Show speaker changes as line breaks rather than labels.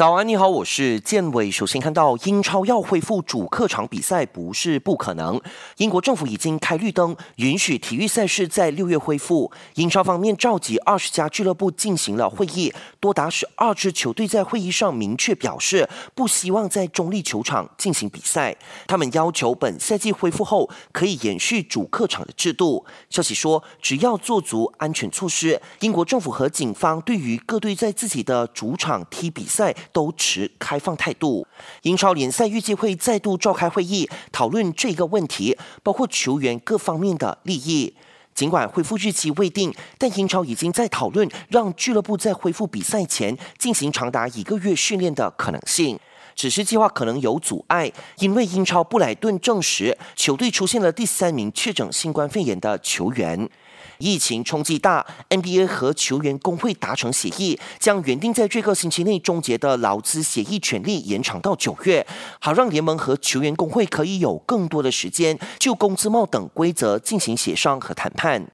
早安，你好，我是建伟。首先看到英超要恢复主客场比赛不是不可能，英国政府已经开绿灯，允许体育赛事在六月恢复。英超方面召集二十家俱乐部进行了会议，多达十二支球队在会议上明确表示不希望在中立球场进行比赛。他们要求本赛季恢复后可以延续主客场的制度。消息说，只要做足安全措施，英国政府和警方对于各队在自己的主场踢比赛。都持开放态度。英超联赛预计会再度召开会议，讨论这个问题，包括球员各方面的利益。尽管恢复日期未定，但英超已经在讨论让俱乐部在恢复比赛前进行长达一个月训练的可能性。只是计划可能有阻碍，因为英超布莱顿证实球队出现了第三名确诊新冠肺炎的球员。疫情冲击大，NBA 和球员工会达成协议，将原定在这个星期内终结的劳资协议权利延长到九月，好让联盟和球员工会可以有更多的时间就工资帽等规则进行协商和谈判。